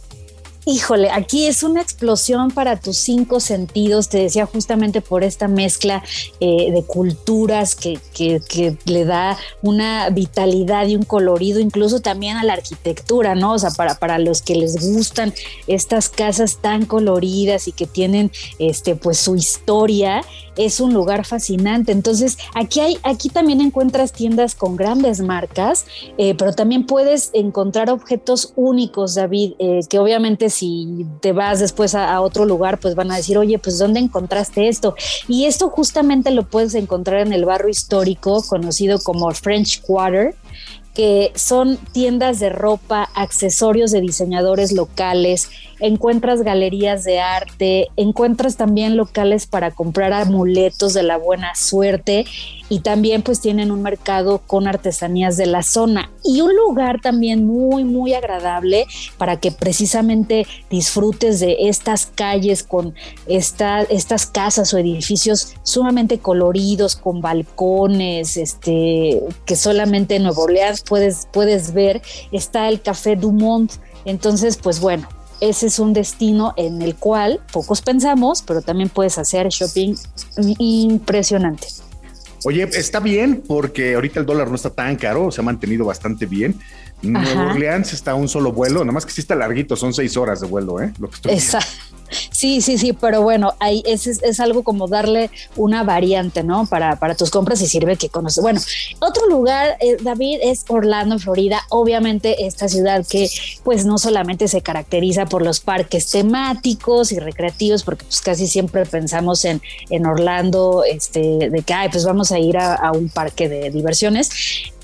Híjole, aquí es una explosión para tus cinco sentidos, te decía justamente por esta mezcla eh, de culturas que, le da una vitalidad y un colorido, incluso también a la arquitectura, ¿no? O sea, para, para los que les gustan estas casas tan coloridas y que tienen este, pues su historia, es un lugar fascinante. Entonces, aquí hay, aquí también encuentras tiendas con grandes marcas, eh, pero también puedes encontrar objetos únicos, David, eh, que obviamente si te vas después a, otro lugar, pues van a decir, oye, pues ¿dónde encontraste esto? Y esto justamente lo puedes encontrar en el barrio histórico conocido como French Quarter que son tiendas de ropa, accesorios de diseñadores locales, encuentras galerías de arte, encuentras también locales para comprar amuletos de la buena suerte y también pues tienen un mercado con artesanías de la zona. Y un lugar también muy muy agradable para que precisamente disfrutes de estas calles con estas casas o edificios sumamente coloridos con balcones este que solamente en Nuevo Orleans puedes puedes ver. Está el Café Dumont. Entonces pues bueno ese es un destino en el cual pocos pensamos, pero también puedes hacer shopping impresionante. Oye, está bien porque ahorita el dólar no está tan caro, se ha mantenido bastante bien. Nueva Orleans está a un solo vuelo, nada más que sí está larguito, son seis horas de vuelo, ¿eh? Lo que estoy Exacto. Sí, sí, sí, pero bueno, ahí es, es, algo como darle una variante, ¿no? Para, para tus compras y sirve que conoces. Bueno, otro lugar, eh, David, es Orlando, Florida. Obviamente esta ciudad que pues no solamente se caracteriza por los parques temáticos y recreativos, porque pues casi siempre pensamos en, en Orlando, este, de que, ay, pues vamos a ir a, a un parque de diversiones,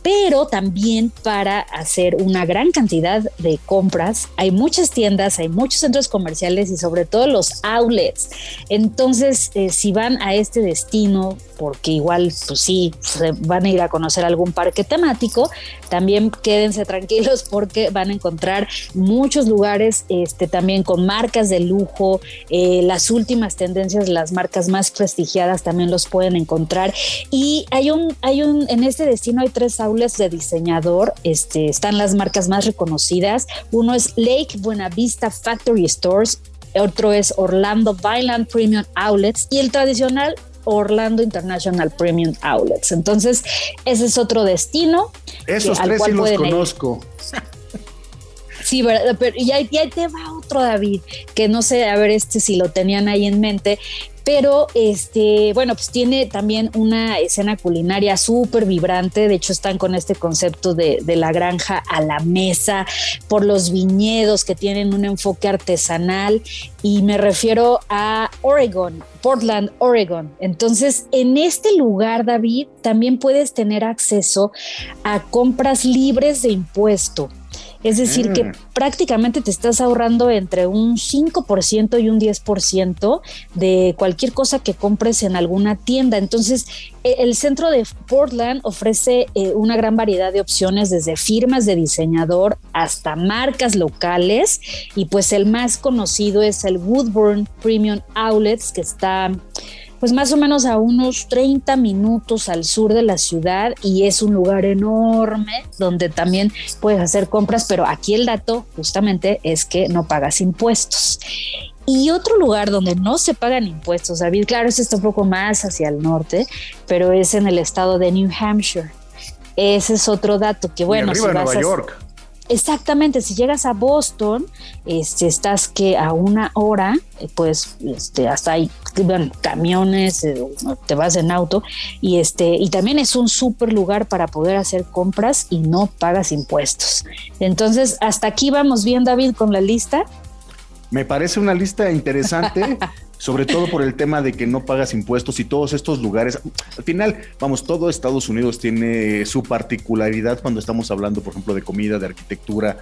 pero también para hacer una gran cantidad de compras. Hay muchas tiendas, hay muchos centros comerciales y sobre todo los outlets. Entonces, eh, si van a este destino, porque igual, pues sí, van a ir a conocer algún parque temático, también quédense tranquilos porque van a encontrar muchos lugares este, también con marcas de lujo, eh, las últimas tendencias, las marcas más prestigiadas también los pueden encontrar. Y hay un, hay un, en este destino hay tres outlets de diseñador, este, están las marcas más reconocidas. Uno es Lake Buena Vista Factory Stores, otro es Orlando Vineland Premium Outlets y el tradicional Orlando International Premium Outlets. Entonces, ese es otro destino. Esos tres sí los conozco. Sí, pero y ahí, te va otro David, que no sé, a ver este si lo tenían ahí en mente, pero este, bueno, pues tiene también una escena culinaria súper vibrante, de hecho están con este concepto de, de, la granja a la mesa, por los viñedos que tienen un enfoque artesanal y me refiero a Oregon, Portland, Oregon. Entonces, en este lugar, David, también puedes tener acceso a compras libres de impuesto. Es decir, que mm. prácticamente te estás ahorrando entre un 5% y un 10% de cualquier cosa que compres en alguna tienda. Entonces, e, el centro de Portland ofrece eh, una gran variedad de opciones, desde firmas de diseñador hasta marcas locales. Y pues el más conocido es el Woodburn Premium Outlets, que está pues más o menos a unos 30 minutos al sur de la ciudad y es un lugar enorme donde también puedes hacer compras, pero aquí el dato justamente es que no pagas impuestos. Y otro lugar donde no se pagan impuestos, David, claro, este está un poco más hacia el norte, pero es en el estado de New Hampshire. Ese es otro dato que, bueno, arriba de Nueva York. Exactamente, si llegas a Boston, este, estás que a una hora, eh, pues este, hasta hay camiones, eh, te vas en auto y este y también es un súper lugar para poder hacer compras y no pagas impuestos. Entonces, hasta aquí vamos bien, David, con la lista. Me parece una lista interesante. sobre todo por el tema de que no pagas impuestos y todos estos lugares. Al final, vamos, todo Estados Unidos tiene su particularidad cuando estamos hablando, por ejemplo, de comida, de arquitectura,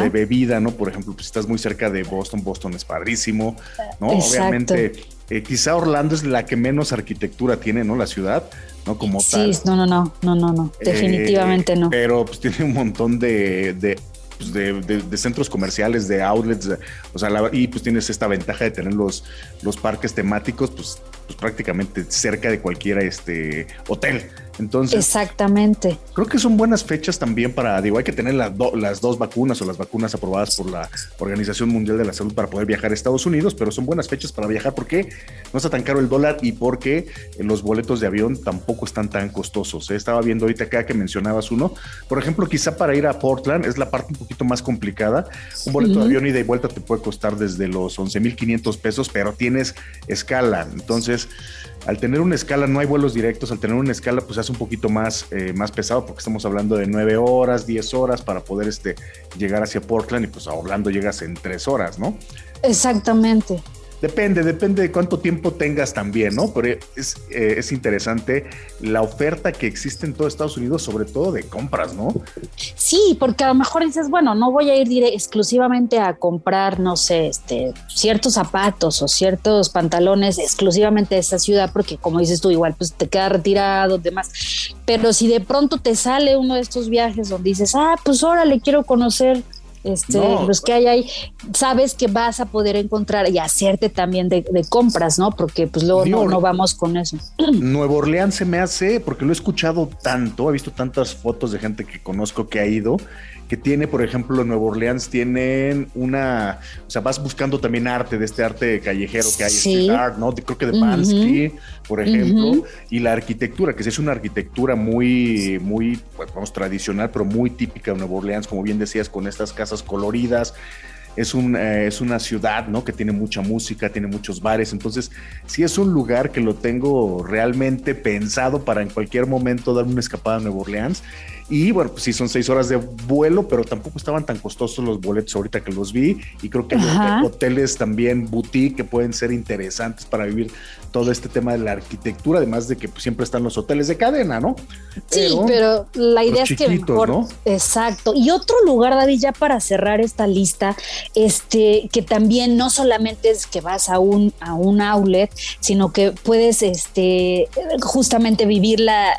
de bebida, ¿no? Por ejemplo, pues estás muy cerca de Boston, Boston es padrísimo, ¿no? Obviamente, eh, quizá Orlando es la que menos arquitectura tiene, ¿no? La ciudad. ¿no? Como sí, no, no, no, no, no, no, definitivamente no. Pero pues tiene un montón de, pues, de, centros comerciales, de outlets, o sea, y pues tienes esta ventaja de tener los, los parques temáticos, pues, pues prácticamente cerca de cualquier este, hotel. Entonces, exactamente. Creo que son buenas fechas también para, digo, hay que tener las, las dos vacunas o las vacunas aprobadas por la Organización Mundial de la Salud para poder viajar a Estados Unidos, pero son buenas fechas para viajar porque no está tan caro el dólar y porque los boletos de avión tampoco están tan costosos. ¿eh? Estaba viendo ahorita acá que mencionabas uno. Por ejemplo, quizá para ir a Portland es la parte un poquito más complicada. Un boleto de avión ida y vuelta te puede costar desde los 11.500 pesos, pero tienes escala. Entonces, al tener una escala no hay vuelos directos, al tener una escala pues hace un poquito más, eh, más pesado porque estamos hablando de nueve horas, 10 horas para poder este, llegar hacia Portland y pues a Orlando llegas en tres horas, ¿no? Exactamente. Depende, depende de cuánto tiempo tengas también, ¿no? Pero es, eh, es interesante la oferta que existe en todo Estados Unidos, sobre todo de compras, ¿no? Sí, porque a lo mejor dices, bueno, no voy a ir exclusivamente a comprar, no sé, este, ciertos zapatos o ciertos pantalones exclusivamente de esa ciudad, porque como dices tú, igual pues te queda retirado, demás. Pero si de pronto te sale uno de estos viajes donde dices, ah, pues ahora le quiero conocer este, los que hay ahí, sabes que vas a poder encontrar y hacerte también de, compras, ¿no? Porque pues luego no, no, vamos con eso. Nuevo Orleans se me hace, porque lo he escuchado tanto, he visto tantas fotos de gente que conozco que ha ido, que tiene, por ejemplo, en Nueva Orleans tienen una, o sea, vas buscando también arte de este arte callejero que hay, street art, ¿no? Creo que de Bansky, por ejemplo, y la arquitectura, que es una arquitectura muy, muy, pues, vamos, tradicional, pero muy típica de Nueva Orleans, como bien decías, con estas casas coloridas. Es, un, eh, es una ciudad, ¿no? Que tiene mucha música, tiene muchos bares, entonces sí es un lugar que lo tengo realmente pensado para en cualquier momento dar una escapada a Nueva Orleans y bueno, pues sí, son seis horas de vuelo, pero tampoco estaban tan costosos los boletos ahorita que los vi. Y creo que hay hoteles también boutique que pueden ser interesantes para vivir todo este tema de la arquitectura, además de que pues, siempre están los hoteles de cadena, ¿no? Sí, pero, la idea es que mejor, ¿no? exacto. Y otro lugar, David, ya para cerrar esta lista, este, que también no solamente es que vas a un, a un outlet, sino que puedes este, justamente vivir la,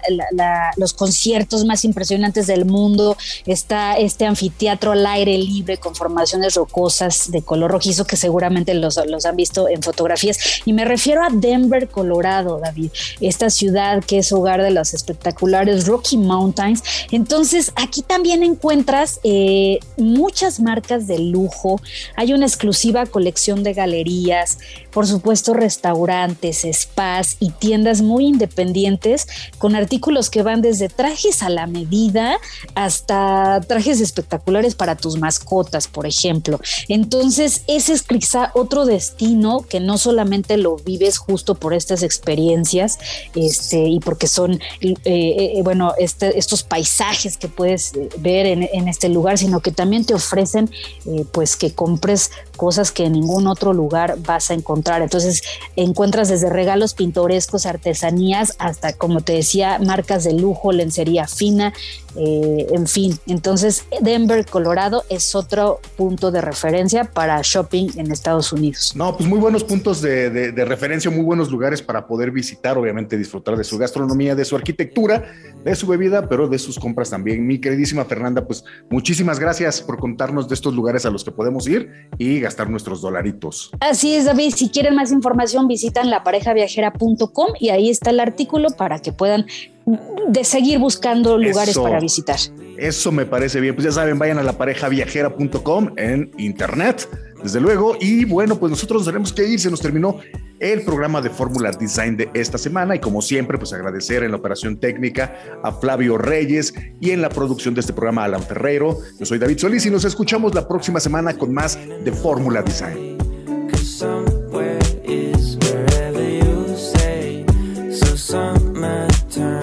los conciertos más impresionantes del mundo. Está este anfiteatro al aire libre con formaciones rocosas de color rojizo que seguramente los, los han visto en fotografías. Y me refiero a Denver Colorado, David, esta ciudad que es hogar de las espectaculares Rocky Mountains. Entonces, aquí también encuentras eh, muchas marcas de lujo, hay una exclusiva colección de galerías, por supuesto restaurantes, spas y tiendas muy independientes con artículos que van desde trajes a la medida hasta trajes espectaculares para tus mascotas, por ejemplo. Entonces, ese es quizá otro destino que no solamente lo vives justo por estas experiencias este, y porque son, eh, eh, bueno, este, estos paisajes que puedes eh, ver en, este lugar, sino que también te ofrecen pues que compres cosas que en ningún otro lugar vas a encontrar. Entonces encuentras desde regalos pintorescos, artesanías, hasta, como te decía, marcas de lujo, lencería fina, eh, en fin, entonces Denver, Colorado es otro punto de referencia para shopping en Estados Unidos. No, pues muy buenos puntos de, referencia, muy buenos lugares para poder visitar, obviamente disfrutar de su gastronomía, de su arquitectura, de su bebida, pero de sus compras también. Mi queridísima Fernanda, pues muchísimas gracias por contarnos de estos lugares a los que podemos ir y gastar nuestros dolaritos. Así es, David. Si quieren más información, visitan laparejaviajera.com y ahí está el artículo para que puedan de seguir buscando lugares para visitar. Eso me parece bien. Pues ya saben, vayan a laparejaviajera.com en internet, desde luego. Y bueno, pues nosotros tenemos que ir. Se nos terminó el programa de Fórmula Design de esta semana. Y como siempre, pues agradecer en la operación técnica a Flavio Reyes y en la producción de este programa a Alan Ferrero. Yo soy David Solís y nos escuchamos la próxima semana con más de Fórmula Design. Design